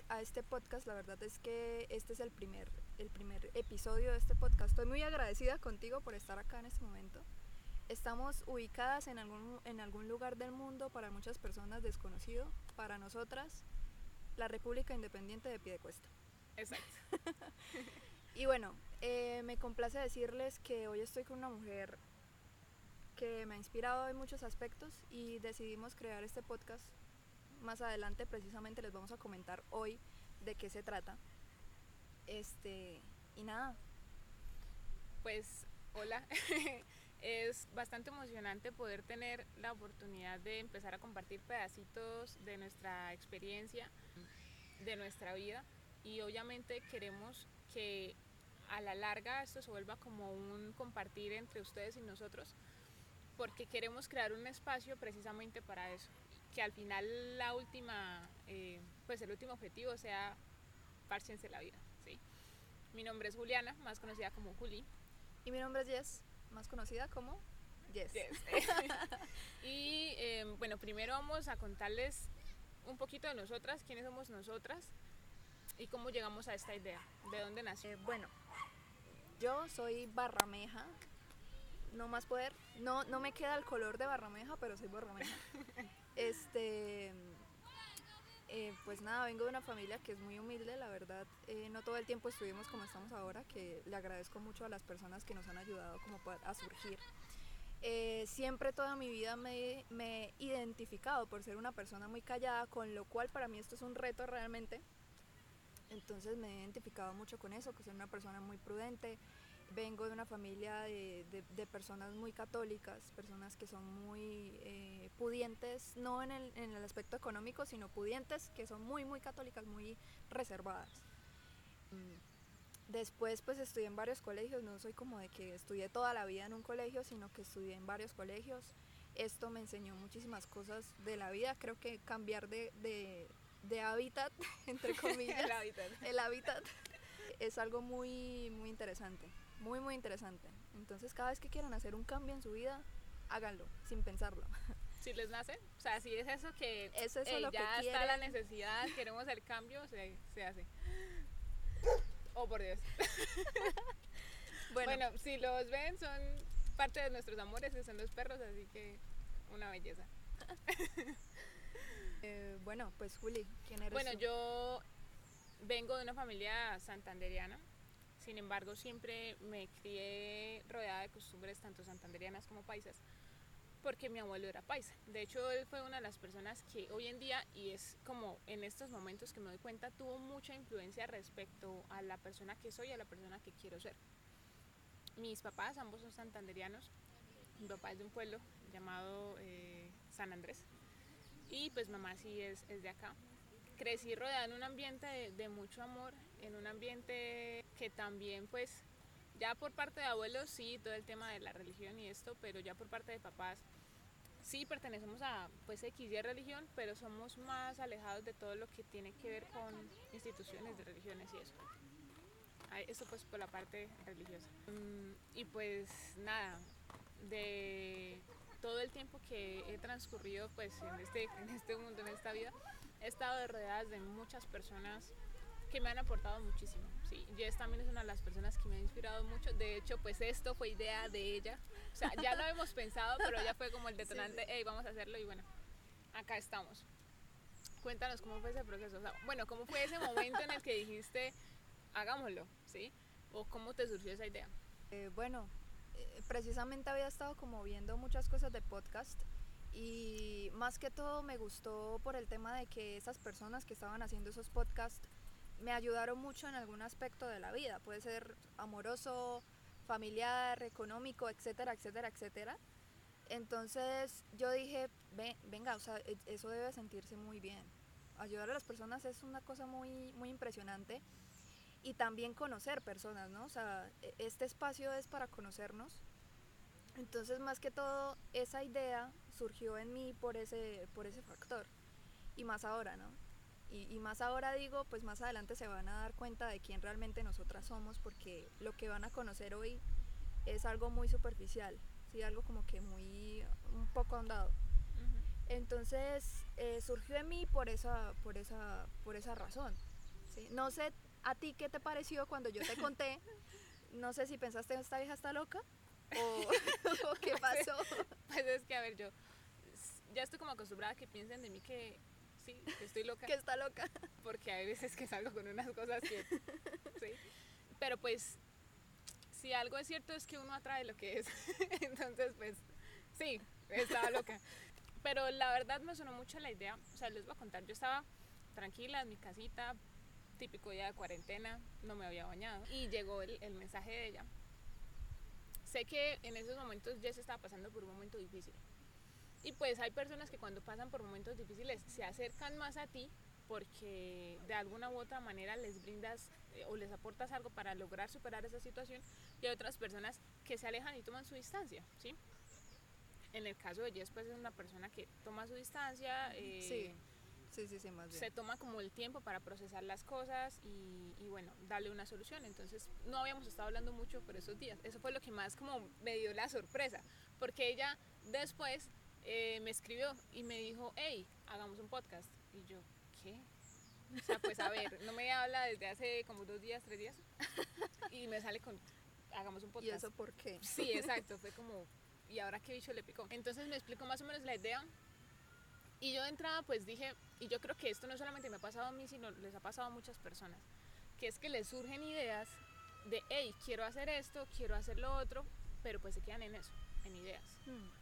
bienvenidos a este podcast. La verdad es que este es el primer, el primer episodio de este podcast. Estoy muy agradecida contigo por estar acá en este momento. Estamos ubicadas en algún, en algún lugar del mundo para muchas personas desconocido. Para nosotras, la República Independiente de Piedecuesta. Exacto. y bueno, eh, me complace decirles que hoy estoy con una mujer que me ha inspirado en muchos aspectos y decidimos crear este podcast. Más adelante precisamente les vamos a comentar hoy de qué se trata. Este, y nada. Pues hola. es bastante emocionante poder tener la oportunidad de empezar a compartir pedacitos de nuestra experiencia, de nuestra vida y obviamente queremos que a la larga esto se vuelva como un compartir entre ustedes y nosotros porque queremos crear un espacio precisamente para eso que al final la última eh, pues el último objetivo sea parciense la vida ¿sí? mi nombre es Juliana más conocida como Juli y mi nombre es Jess más conocida como Yes. y em, bueno, primero vamos a contarles un poquito de nosotras, quiénes somos nosotras y cómo llegamos a esta idea, de dónde nació. Eh, bueno, yo soy barrameja, no más poder, no, no me queda el color de barrameja, pero soy barrameja. este, eh, pues nada, vengo de una familia que es muy humilde, la verdad, eh, no todo el tiempo estuvimos como estamos ahora, que le agradezco mucho a las personas que nos han ayudado como a surgir. Eh, siempre toda mi vida me, me, he identificado por ser una persona muy callada, con lo cual para mí esto es un reto realmente. Entonces me he identificado mucho con eso, que soy una persona muy prudente, vengo de una familia de, de, personas muy católicas, personas que son muy eh, pudientes, no en el, en el, aspecto económico, sino pudientes, que son muy, muy católicas, muy reservadas. Mm, después pues estudié en varios colegios, no soy como de que estudié toda la vida en un colegio, sino que estudié en varios colegios. Esto me enseñó muchísimas cosas de la vida, creo que cambiar de, de, de hábitat, entre comillas, el hábitat. el hábitat es algo muy, muy interesante muy muy interesante. Entonces cada vez que quieran hacer un cambio en su vida, háganlo, sin pensarlo. Si les nace, o sea, si es eso que es eso lo ya que está la necesidad, queremos el cambio, se, se hace. Oh, por Dios. bueno. bueno, si los ven, son parte de nuestros amores, que son los perros, así que una belleza. Eh, bueno, pues Juli, ¿quién eres Bueno, yo vengo de una familia santanderiana, sin embargo, siempre me crié rodeada de costumbres tanto santanderianas como paisas, porque mi abuelo era paisa. De hecho, él fue una de las personas que hoy en día, y es como en estos momentos que me doy cuenta, tuvo mucha influencia respecto a la persona que soy a la persona que quiero ser. Mis papás, ambos son santanderianos. Mi papá es de un pueblo llamado eh, San Andrés. Y pues mamá sí es, es de acá crecí rodeada en un ambiente de, mucho amor, en un ambiente que también pues ya por parte de abuelos sí, todo el tema de la religión y esto, pero ya por parte de papás sí pertenecemos a pues X y religión, pero somos más alejados de todo lo que tiene que ver con instituciones de religiones y eso. Eso pues por la parte religiosa. Mm, y pues nada, de todo el tiempo que he transcurrido pues en este, en este mundo, en esta vida, he estado rodeada de muchas personas que me han aportado muchísimo. Sí, Jess también es una de las personas que me ha inspirado mucho. De hecho, pues esto fue idea de ella. O sea, ya lo hemos pensado, pero ella fue como el detonante, hey, vamos a hacerlo y bueno, acá estamos. Cuéntanos cómo fue ese proceso. bueno, cómo fue ese momento en el que dijiste, hagámoslo, ¿sí? O cómo te surgió esa idea. Eh, bueno, eh, precisamente había estado como viendo muchas cosas de podcast y más que todo me gustó por el tema de que esas personas que estaban haciendo esos podcasts me ayudaron mucho en algún aspecto de la vida, puede ser amoroso, familiar, económico, etcétera, etcétera, etcétera. Entonces yo dije, venga, o sea, e, eso debe sentirse muy bien. Ayudar a las personas es una cosa muy, muy impresionante y también conocer personas, ¿no? O sea, e, este espacio es para conocernos entonces, más que todo, esa idea surgió en mí por ese, por ese factor. Y más ahora, ¿no? Y, más ahora digo, pues más adelante se van a dar cuenta de quién realmente nosotras somos, porque lo que van a conocer hoy es algo muy superficial, ¿sí? algo como que muy, un poco ahondado. Entonces eh, surgió en mí por esa, por esa, por esa razón. ¿sí? No sé a ti qué te pareció cuando yo te conté. No sé si pensaste esta vieja está loca o, o qué pasó. Pues es que, a ver, yo ya estoy como acostumbrada a que piensen de mí que sí, que estoy loca. que está loca. porque hay veces que salgo con unas cosas que sí. Pero pues si algo es cierto es que uno atrae lo que es. Entonces, pues sí, estaba loca. Pero la verdad me sonó mucho la idea, o sea, les voy a contar, yo estaba tranquila en mi casita, típico día de cuarentena, no me había bañado y llegó el, el mensaje de ella. Sé que en esos momentos Jess estaba pasando por un momento difícil. Y pues hay personas que cuando pasan por momentos difíciles se acercan más a ti porque de alguna u otra manera les brindas eh, o les aportas algo para lograr superar esa situación y hay otras personas que se alejan y toman su distancia, ¿sí? En el caso de Jess, pues es una persona que toma su distancia, eh, Sí, sí, sí, sí, más bien. se toma como el tiempo para procesar las cosas y, y bueno, darle una solución. Entonces no habíamos estado hablando mucho por esos días. Eso fue lo que más como me dio la sorpresa, porque ella después eh, me escribió y me dijo, hey, hagamos un podcast. Y yo, ¿qué? O sea, pues a ver, no me habla desde hace como dos días, tres días. Y me sale con, hagamos un ¿Y podcast. eso por qué? Sí, exacto, fue como, ¿y ahora qué bicho le picó? Entonces me explicó más o menos la idea. Y yo de entrada pues dije, y yo creo que esto no solamente me ha pasado a mí, sino les ha pasado a muchas personas, que es que les surgen ideas de, hey, quiero hacer esto, quiero hacer lo otro, pero pues se quedan en eso, en ideas. Hmm.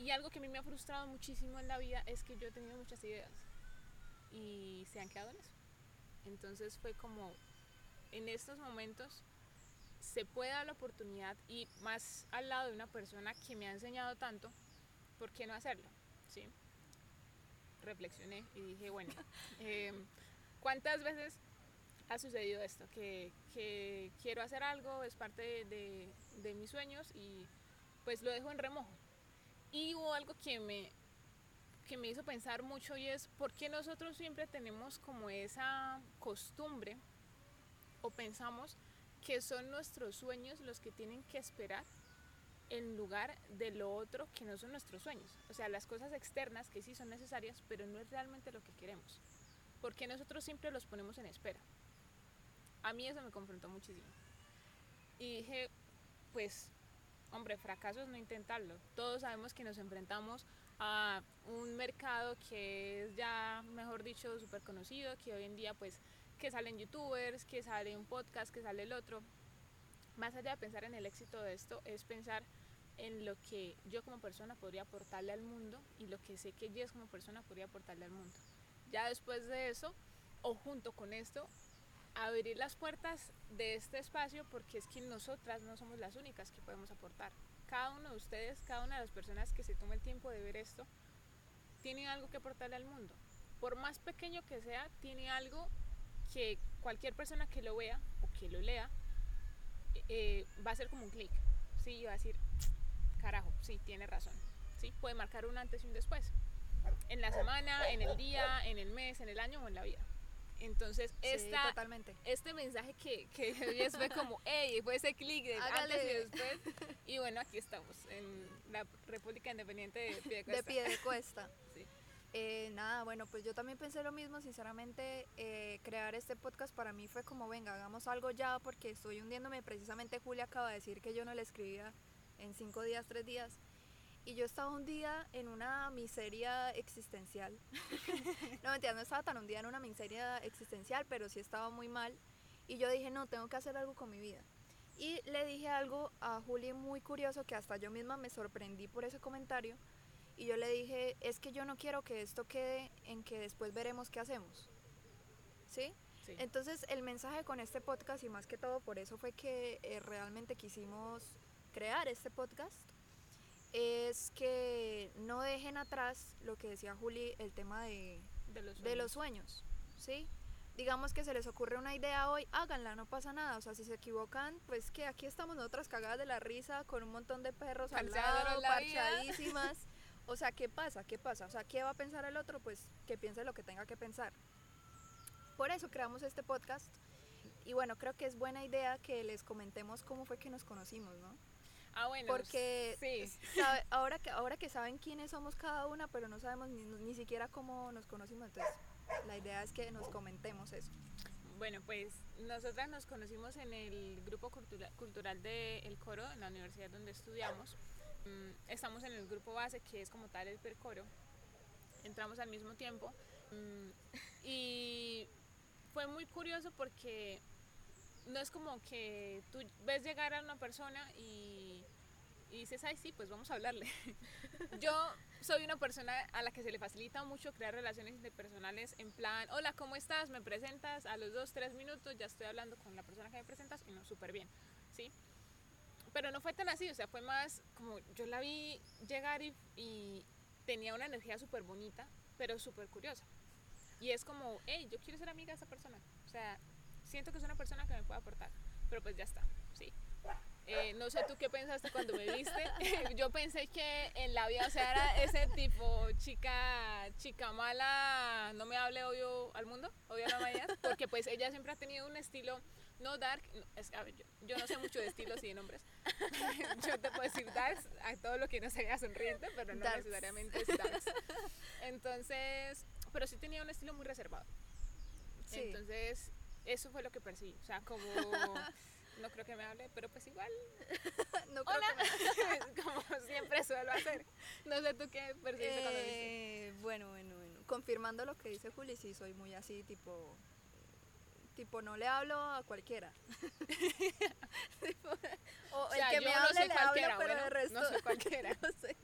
Y algo que a mí me ha frustrado muchísimo en la vida es que yo he tenido muchas ideas y se han quedado en eso. Entonces fue como, en estos momentos se puede dar la oportunidad y más al lado de una persona que me ha enseñado tanto, ¿por qué no hacerlo? ¿Sí? Reflexioné y dije, bueno, eh, ¿cuántas veces ha sucedido esto? Que, que quiero hacer algo, es parte de, de- de mis sueños y pues lo dejo en remojo. Y hubo algo que me, que me hizo pensar mucho y es por qué nosotros siempre tenemos como esa costumbre o pensamos que son nuestros sueños los que tienen que esperar en lugar de lo otro que no son nuestros sueños. O sea, las cosas externas que sí son necesarias, pero no es realmente lo que queremos. Porque nosotros siempre los ponemos en espera. A mí eso me confrontó muchísimo. Y dije, pues, hombre, fracaso es no intentarlo. Todos sabemos que nos enfrentamos a un mercado que es ya, mejor dicho, súper conocido, que hoy en día, pues, que salen youtubers, que sale un podcast, que sale el otro. Más allá de pensar en el éxito de esto, es pensar en lo que yo como persona podría aportarle al mundo y lo que sé que Jess como persona podría aportarle al mundo. Ya después de eso, o junto con esto, abrir las puertas de este espacio porque es que nosotras no somos las únicas que podemos aportar. Cada uno de ustedes, cada una de las personas que se toma el tiempo de ver esto, tiene algo que aportarle al mundo. Por más pequeño que sea, tiene algo que cualquier persona que lo vea o que lo lea eh, va a ser como un clic. Sí, va a decir, carajo, sí, tiene razón. Sí, puede marcar un antes y un después. En la semana, en el día, en el mes, en el año o en la vida. Entonces, Sí, esta, totalmente. este mensaje que, que fue como, hey, fue ese clic de antes y después. Y bueno, aquí estamos, en la República Independiente de Piedecuesta. De pie de cuesta. Sí. Eh, nada, bueno, pues yo también pensé lo mismo, sinceramente, eh, crear este podcast para mí fue como, venga, hagamos algo ya, porque estoy hundiéndome, precisamente Julia acaba de decir que yo no le escribía en cinco días, tres días, y yo estaba hundida en una miseria existencial. no, mentira, no estaba tan hundida en una miseria existencial, pero sí estaba muy mal, y yo dije, no, tengo que hacer algo con mi vida. Y le dije algo a Juli muy curioso que hasta yo misma me sorprendí por ese comentario. Y yo le dije, es que yo no quiero que esto quede en que después veremos qué hacemos. ¿Sí? Sí. Entonces el mensaje con este podcast y más que todo por eso fue que eh, realmente quisimos crear este podcast es que no dejen atrás lo que decía Juli, el tema de, de los de los sueños. ¿sí? Digamos que se les ocurre una idea hoy, háganla, no pasa nada. O sea, si se equivocan, pues que aquí estamos nosotras cagadas de la risa con un montón de perros al lado, la vida. parchadísimas. O sea, ¿qué pasa? ¿Qué pasa? O sea, ¿qué va a pensar el otro? Pues que piense lo que tenga que pensar. Por eso creamos este podcast. Y bueno, creo que es buena idea que les comentemos cómo fue que nos conocimos, ¿no? Ah, bueno. Porque sí. sabe- ahora, que, ahora que saben quiénes somos cada una, pero no sabemos ni, ni siquiera cómo nos conocimos, entonces la idea es que nos comentemos eso. Bueno, pues nosotras nos conocimos en el grupo cultura- cultural del coro en la universidad donde estudiamos. Mm, Estamos en el grupo base que es como tal el percoro. Entramos al mismo tiempo mm, y fue muy curioso porque no es como que tú ves llegar a una persona y, y dices, ay, sí, pues vamos a hablarle. Yo soy una persona a la que se le facilita mucho crear relaciones interpersonales en plan, hola, ¿cómo estás? Me presentas, a los dos, tres minutos ya estoy hablando con la persona que me presentas y no, súper bien, ¿sí? Pero no fue tan así, o sea, fue más como yo la vi llegar y, tenía una energía súper bonita, pero súper curiosa. Y es como, hey, yo quiero ser amiga de esa persona. O sea, siento que es una persona que me puede aportar, pero pues ya está, ¿sí? Eh, no sé tú qué pensaste cuando me viste. Yo pensé que en la vida, o sea, era ese tipo chica, chica mala, no me hable obvio al mundo, obvio a la mañana, porque pues ella siempre ha tenido un estilo no dark, no, es, a ver, yo, yo no sé mucho de estilos y de nombres. yo te puedo decir darks a todo lo que no se vea sonriente, pero no Darks. necesariamente es darks. Entonces, pero sí tenía un estilo muy reservado. Sí. Entonces, eso fue lo que percibí. O sea, como no creo que me hable, pero pues igual, no creo hola, que me- como siempre suelo hacer. No sé tú qué percibiste cuando viste. Eh, bueno, bueno, bueno. Confirmando lo que dice Juli, sí, soy muy así, tipo. Tipo, no le hablo a cualquiera. O, O sea, el que me hable le hablo, pero bueno, de resto. no soy cualquiera. no sé.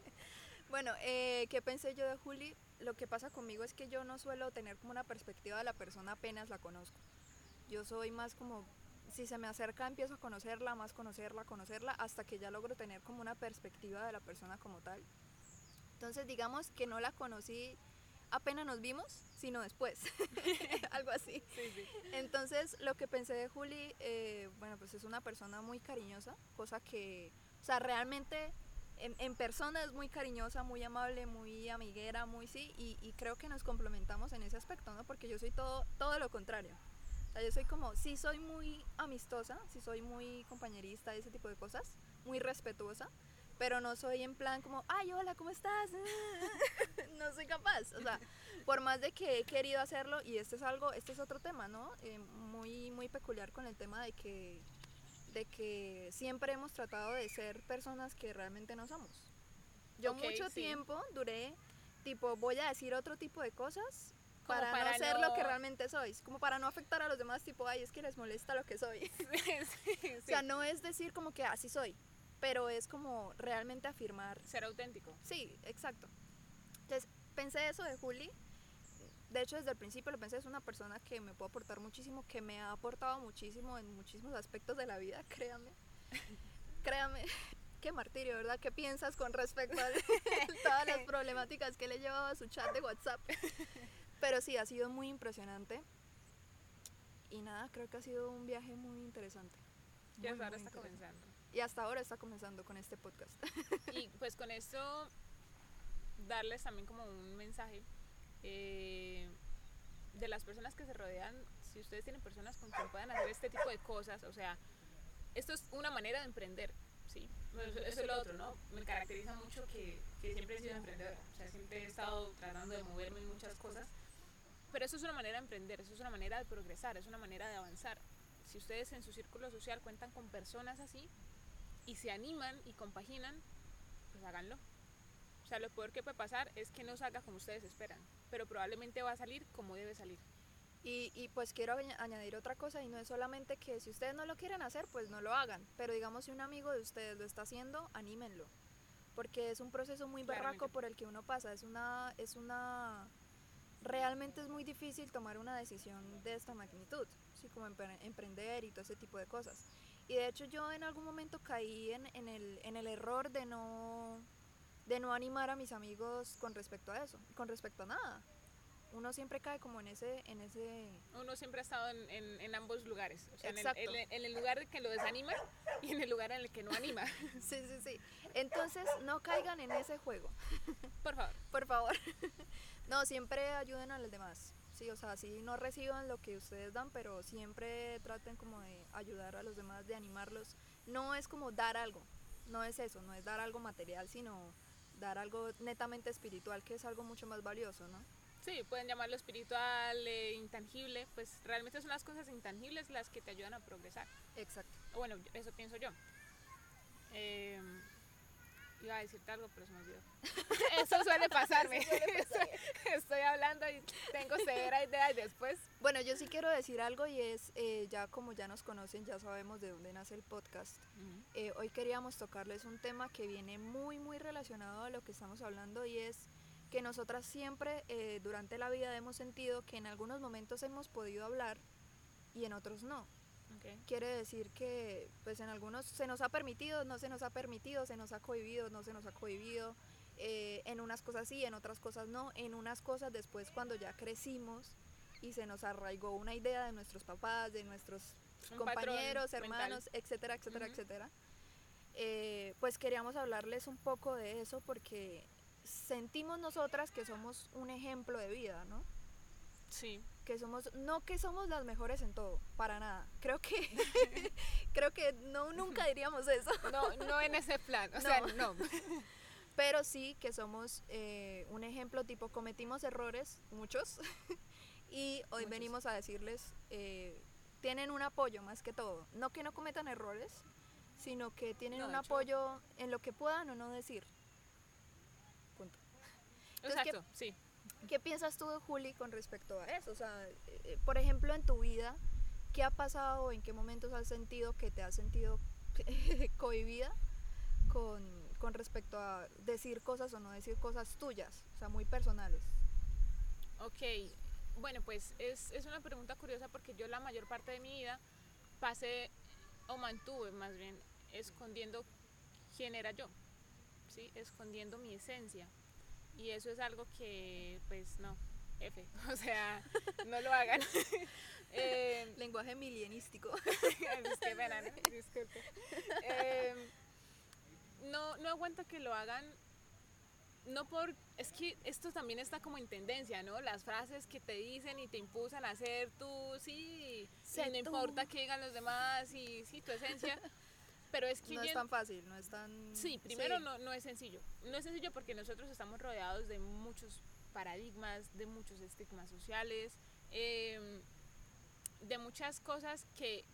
Bueno, eh, ¿qué pensé yo de Juli? Lo que pasa conmigo es que yo no suelo tener como una perspectiva de la persona apenas la conozco. Yo soy más como, si se me acerca empiezo a conocerla, más conocerla, conocerla, hasta que ya logro tener como una perspectiva de la persona como tal. Entonces digamos que no la conocí apenas nos vimos, sino después. Algo así. Sí, sí. Entonces, lo que pensé de Juli, eh, bueno, pues es una persona muy cariñosa, cosa que, o sea, realmente en, en persona es muy cariñosa, muy amable, muy amiguera, muy sí, y, y creo que nos complementamos en ese aspecto, ¿no? Porque yo soy todo, todo lo contrario. Sea, yo soy como, sí soy muy amistosa, sí soy muy compañerista, ese tipo de cosas, muy respetuosa, pero no soy en plan como, ay, hola, ¿cómo estás? no soy capaz, o sea, por más de que he querido hacerlo, y este es algo, este es otro tema, ¿no? Eh, muy, muy peculiar con el tema de que, de que siempre hemos tratado de ser personas que realmente no somos. Yo mucho sí. tiempo duré, tipo, voy a decir otro tipo de cosas para, para no ser lo que realmente soy, como para no afectar a los demás, tipo, ay, es que les molesta lo que soy. Sí, sí. O sea, no es decir como que así soy, pero es como realmente afirmar Ser auténtico. Sí, exacto. Entonces, pensé eso de Juli. De hecho, desde el principio lo pensé, es una persona que me puede aportar muchísimo, que me ha aportado muchísimo en muchísimos aspectos de la vida, créame. créame. Qué martirio, ¿verdad? ¿Qué piensas con respecto a todas las problemáticas que le he llevado a su chat de WhatsApp? Pero sí, ha sido muy impresionante. Y nada, creo que ha sido un viaje muy interesante. Muy, hasta ahora está comenzando. Y hasta ahora está comenzando con este podcast. Y pues con esto darles también como un mensaje eh, de las personas que se rodean, si ustedes tienen personas con quien puedan hacer este tipo de cosas, o sea, esto es una manera de emprender, ¿sí? Bueno, Eso, eso es lo otro, ¿no? Me caracteriza mucho que, que siempre he sido emprendedora, o sea, siempre he estado tratando de moverme en muchas cosas, pero eso es una manera de emprender, eso es una manera de progresar, es una manera de avanzar. Si ustedes en su círculo social cuentan con personas así y se animan y compaginan, pues háganlo. O sea, lo peor que puede pasar es que no salga como ustedes esperan, pero probablemente va a salir como debe salir. Y, y pues quiero añ- añadir otra cosa y no es solamente que si ustedes no lo quieren hacer, pues no lo hagan. Pero digamos si un amigo de ustedes lo está haciendo, anímenlo. Porque es un proceso muy barraco Claramente. por el que uno pasa. Es una, es una, realmente es muy difícil tomar una decisión de esta magnitud, ¿sí? como empre- emprender y todo ese tipo de cosas. Y de hecho yo en algún momento caí en, en el, en el error de no, de no animar a mis amigos con respecto a eso, con respecto a nada. Uno siempre cae como en ese, en ese, Uno siempre ha estado en, en- en ambos lugares, o sea, en el, Exacto. en el- en el lugar que lo desanima y en el lugar en el que no anima. Sí, sí, sí. Entonces, no caigan en ese juego, Por favor. por favor. No, siempre ayuden a los demás. Sí, o sea, sí no reciban lo que ustedes dan, pero siempre traten como de ayudar a los demás, de animarlos. No es como dar algo, no es eso, no es dar algo material, sino dar algo netamente espiritual, que es algo mucho más valioso, ¿no? Sí, pueden llamarlo espiritual, eh, intangible, pues realmente son las cosas intangibles las que te ayudan a progresar. Exacto. Bueno, eso pienso yo. Eh, iba a decirte algo, pero se me olvidó. Eso suele pasarme. Estoy hablando y tengo severa idea y después. Bueno, yo sí quiero decir algo y es, eh, ya como ya nos conocen, ya sabemos de dónde nace el podcast. Eh, hoy queríamos tocarles un tema que viene muy, muy relacionado a lo que estamos hablando y es que nosotras siempre eh, durante la vida hemos sentido que en algunos momentos hemos podido hablar y en otros no. Quiere decir que pues en algunos se nos ha permitido, no se nos ha permitido, se nos ha cohibido, no se nos ha cohibido. Eh, en unas cosas sí, en otras cosas no. En unas cosas después cuando ya crecimos y se nos arraigó una idea de nuestros papás, de nuestros compañeros, hermanos, etcétera, etcétera, etcétera. Eh, pues queríamos hablarles un poco de eso porque sentimos nosotras que somos un ejemplo de vida, ¿no? Sí. Que somos, no que somos las mejores en todo, para nada. Creo que, creo que no, nunca diríamos eso. No, no en ese plan, o sea, no. Pero sí que somos eh, un ejemplo tipo, cometimos errores, muchos, y hoy venimos a decirles, eh, tienen un apoyo más que todo. No que no cometan errores, sino que tienen un apoyo en lo que puedan o no decir. Punto. Exacto, sí. ¿Qué piensas tú, Juli, con respecto a eso? O sea, eh, eh, por ejemplo, en tu vida, ¿qué ha pasado? ¿En qué momentos has sentido que te has sentido cohibida con, con respecto a decir cosas o no decir cosas tuyas, o sea, muy personales? Ok, bueno, pues es, es una pregunta curiosa porque yo la mayor parte de mi vida pasé o mantuve más bien escondiendo quién era yo, ¿sí? escondiendo mi esencia. Y eso es algo que, pues no, F, o sea, no lo hagan. eh, Lenguaje milenístico. es que pena, ¿no? Disculpe. Eh, no, no aguanto que lo hagan no por, es que esto también está como en tendencia, ¿no? Las frases que te dicen y te impulsan a hacer tú, sí, y no importa que digan los demás y sí, tu esencia. Pero es que no es tan fácil, no es tan... Sí, primero No, no es sencillo. No es sencillo porque nosotros estamos rodeados de muchos paradigmas, de muchos estigmas sociales, em, de muchas cosas que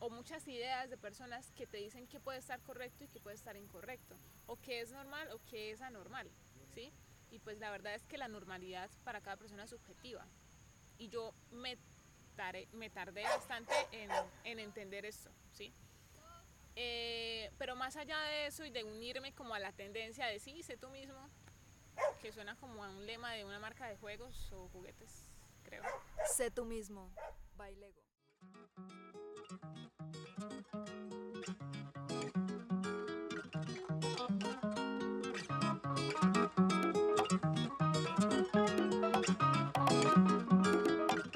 o muchas ideas de personas que te dicen que puede estar correcto y que puede estar incorrecto, o que es normal o que es anormal, ¿sí? Y pues la verdad es que la normalidad para cada persona es subjetiva. Y yo me, me tardé bastante en, en, entender esto, ¿sí? Eh, pero más allá de eso y de unirme como a la tendencia de sí, sé tú mismo, que suena como a un lema de una marca de juegos o juguetes, creo. Sé tú mismo, Bailego.